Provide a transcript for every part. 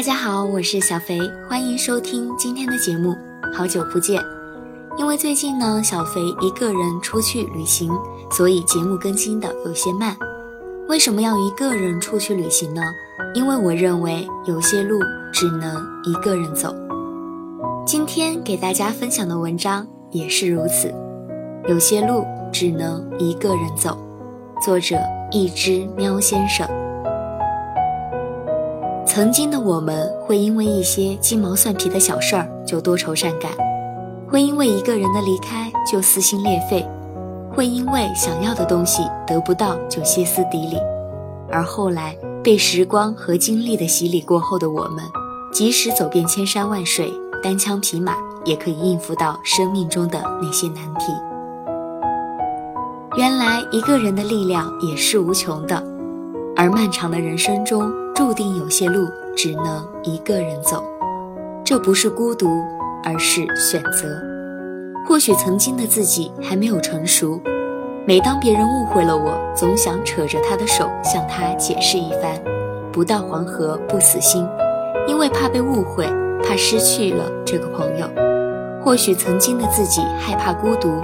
大家好，我是小肥，欢迎收听今天的节目。好久不见，因为最近呢，小肥一个人出去旅行，所以节目更新的有些慢。为什么要一个人出去旅行呢？因为我认为有些路只能一个人走。今天给大家分享的文章也是如此，有些路只能一个人走。作者：一只喵先生。曾经的我们会因为一些鸡毛蒜皮的小事儿就多愁善感，会因为一个人的离开就撕心裂肺，会因为想要的东西得不到就歇斯底里。而后来被时光和经历的洗礼过后的我们，即使走遍千山万水，单枪匹马也可以应付到生命中的那些难题。原来一个人的力量也是无穷的，而漫长的人生中。注定有些路只能一个人走，这不是孤独，而是选择。或许曾经的自己还没有成熟，每当别人误会了我，总想扯着他的手向他解释一番。不到黄河不死心，因为怕被误会，怕失去了这个朋友。或许曾经的自己害怕孤独，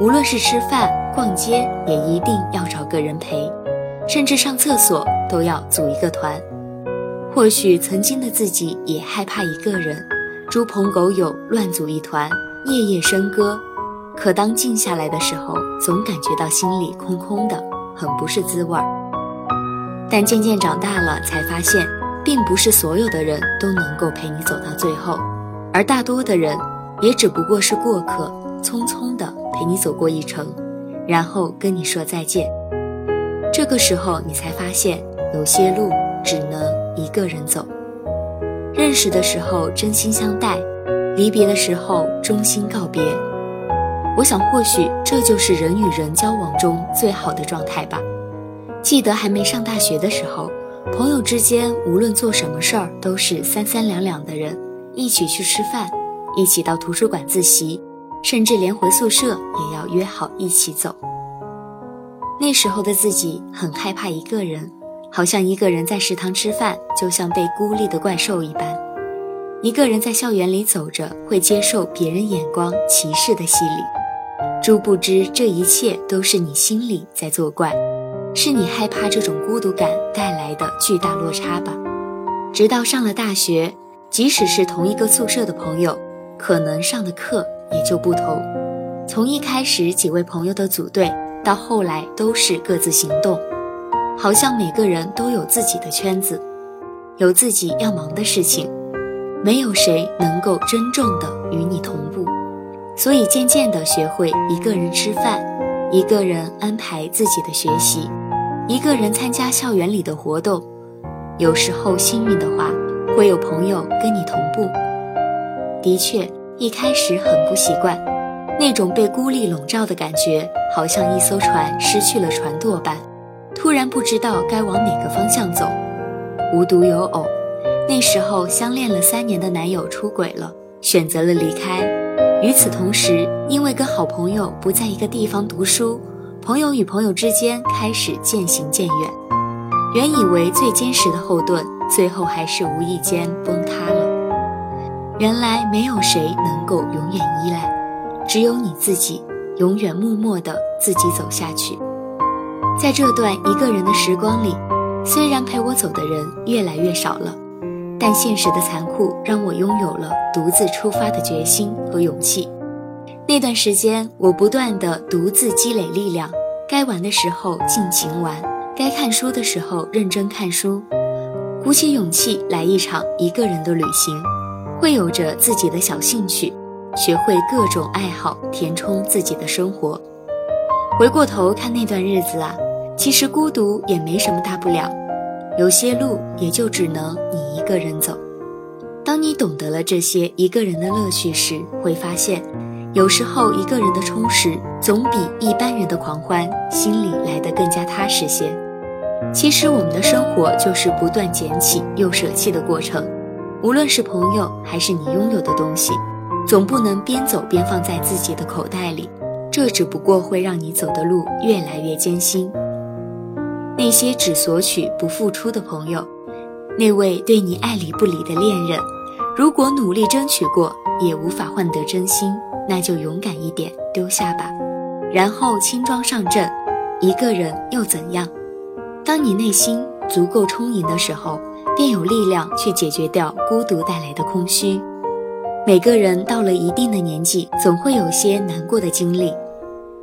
无论是吃饭、逛街，也一定要找个人陪。甚至上厕所都要组一个团。或许曾经的自己也害怕一个人，猪朋狗友乱组一团，夜夜笙歌。可当静下来的时候，总感觉到心里空空的，很不是滋味儿。但渐渐长大了，才发现，并不是所有的人都能够陪你走到最后，而大多的人，也只不过是过客，匆匆的陪你走过一程，然后跟你说再见。这个时候，你才发现有些路只能一个人走。认识的时候真心相待，离别的时候衷心告别。我想，或许这就是人与人交往中最好的状态吧。记得还没上大学的时候，朋友之间无论做什么事儿都是三三两两的人，一起去吃饭，一起到图书馆自习，甚至连回宿舍也要约好一起走。那时候的自己很害怕一个人，好像一个人在食堂吃饭，就像被孤立的怪兽一般；一个人在校园里走着，会接受别人眼光歧视的洗礼。殊不知，这一切都是你心里在作怪，是你害怕这种孤独感带来的巨大落差吧。直到上了大学，即使是同一个宿舍的朋友，可能上的课也就不同。从一开始几位朋友的组队。到后来都是各自行动，好像每个人都有自己的圈子，有自己要忙的事情，没有谁能够真正的与你同步，所以渐渐的学会一个人吃饭，一个人安排自己的学习，一个人参加校园里的活动，有时候幸运的话会有朋友跟你同步。的确，一开始很不习惯。那种被孤立笼罩的感觉，好像一艘船失去了船舵般，突然不知道该往哪个方向走。无独有偶，那时候相恋了三年的男友出轨了，选择了离开。与此同时，因为跟好朋友不在一个地方读书，朋友与朋友之间开始渐行渐远。原以为最坚实的后盾，最后还是无意间崩塌了。原来没有谁能够永远依赖。只有你自己，永远默默的自己走下去。在这段一个人的时光里，虽然陪我走的人越来越少了，但现实的残酷让我拥有了独自出发的决心和勇气。那段时间，我不断的独自积累力量，该玩的时候尽情玩，该看书的时候认真看书，鼓起勇气来一场一个人的旅行，会有着自己的小兴趣。学会各种爱好，填充自己的生活。回过头看那段日子啊，其实孤独也没什么大不了。有些路也就只能你一个人走。当你懂得了这些一个人的乐趣时，会发现，有时候一个人的充实总比一般人的狂欢心里来得更加踏实些。其实我们的生活就是不断捡起又舍弃的过程，无论是朋友还是你拥有的东西。总不能边走边放在自己的口袋里，这只不过会让你走的路越来越艰辛。那些只索取不付出的朋友，那位对你爱理不理的恋人，如果努力争取过也无法换得真心，那就勇敢一点，丢下吧。然后轻装上阵，一个人又怎样？当你内心足够充盈的时候，便有力量去解决掉孤独带来的空虚。每个人到了一定的年纪，总会有些难过的经历，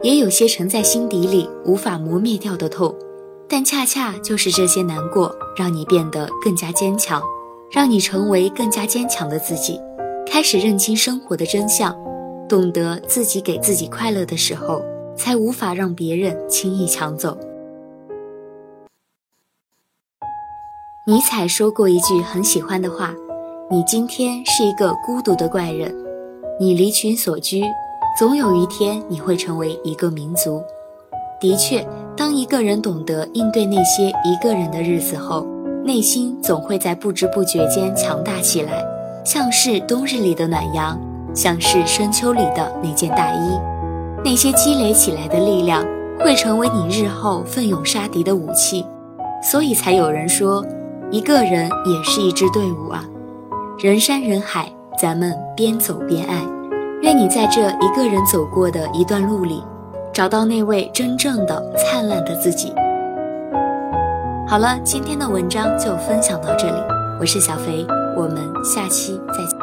也有些沉在心底里无法磨灭掉的痛。但恰恰就是这些难过，让你变得更加坚强，让你成为更加坚强的自己，开始认清生活的真相，懂得自己给自己快乐的时候，才无法让别人轻易抢走。尼采说过一句很喜欢的话。你今天是一个孤独的怪人，你离群所居，总有一天你会成为一个民族。的确，当一个人懂得应对那些一个人的日子后，内心总会在不知不觉间强大起来，像是冬日里的暖阳，像是深秋里的那件大衣。那些积累起来的力量，会成为你日后奋勇杀敌的武器。所以才有人说，一个人也是一支队伍啊。人山人海，咱们边走边爱。愿你在这一个人走过的一段路里，找到那位真正的灿烂的自己。好了，今天的文章就分享到这里，我是小肥，我们下期再见。